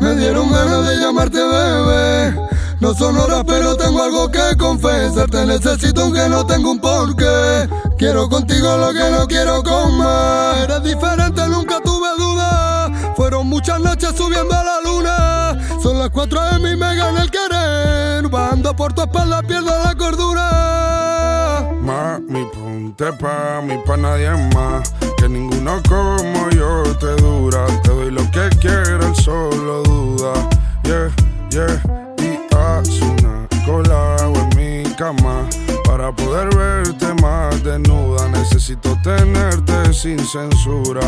Me dieron ganas de llamarte bebé. No son horas, pero tengo algo que confesarte. Necesito aunque no tengo un porqué. Quiero contigo lo que no quiero comer. Eres diferente, nunca tuve duda. Fueron muchas noches subiendo a la luna. Son las cuatro de mi me gana el querer. Bajando por tu espalda, pierdo la cordura. Mami, ponte pa' mí, pa' nadie más. Que ninguno como yo te dura. Te doy lo que quieras, solo duda. Yeah, yeah. Y haz una cola en mi cama. Para poder más desnuda, necesito tenerte sin censura.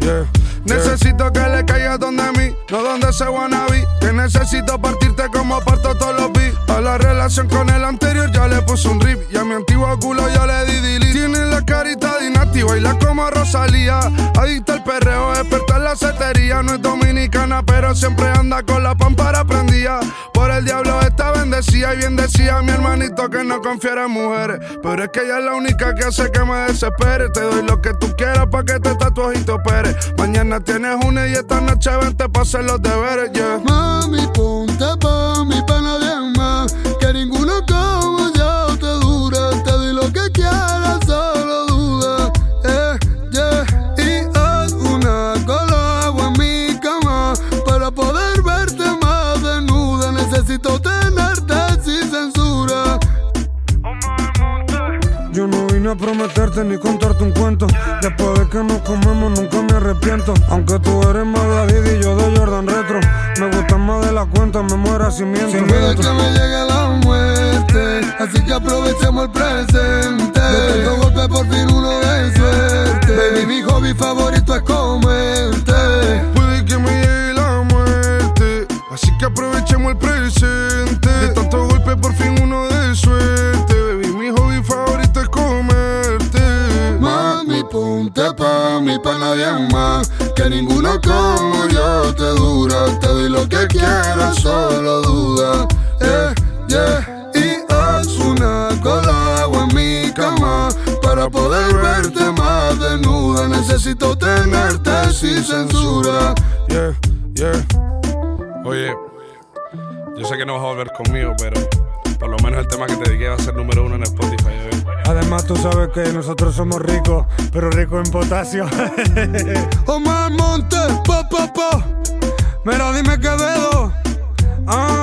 Yeah. Necesito que le caigas donde mí, no donde ese wannabe. Que necesito partirte como parto todos los beats. A la relación con el anterior ya le puse un rip. Y a mi antiguo culo ya le di delete. Tiene la carita de inactiva, baila como Rosalía. Adicta al perreo, experta en la cetería. No es dominicana, pero siempre anda con la pámpara prendida. Por el diablo bendecida y bien decía mi hermanito que no confiera en mujeres. Pero es que ella es la única que hace que me desespere. Te doy lo que tú quieras pa' que te tatuajes y te operes. Mañana tienes una y esta noche vente pa' hacer los deberes, yeah. Mami, ponte pa' mí, pa' nadie más. Que ninguno como yo te dura. Te doy lo que quieras, solo duda. Eh, yeah. Y haz una cola en mi cama. Para poder verte más desnuda. Necesito tenerte Yo no vine a prometerte ni contarte un cuento. Después de que nos comemos, nunca me arrepiento. Aunque tú eres más de y yo de Jordan Retro. Me gustan más de la cuenta, me muera si miento. Sin miedo que me llegue la muerte. Así que aprovechemos el presente. De tanto golpe, por fin uno de suerte. Baby, mi hobby favorito es comerte. Puede que me llegue la muerte, así que aprovechemos el presente. Pa' nadie más. Que ninguno como yo te dura. Te doy lo que quieras, solo duda. Yeah, yeah. Y haz una cola agua en mi cama. Para poder verte más desnuda. Necesito tenerte sin censura. Yeah, yeah. Oye, yo sé que no vas a volver conmigo, pero por lo menos el tema que te dediqué va a ser número uno en Spotify. ¿eh? Además, tú sabes que nosotros somos ricos, pero ricos en potasio. Omar Monte, pa, pa, pa. Mira, dime qué dedo. Ah.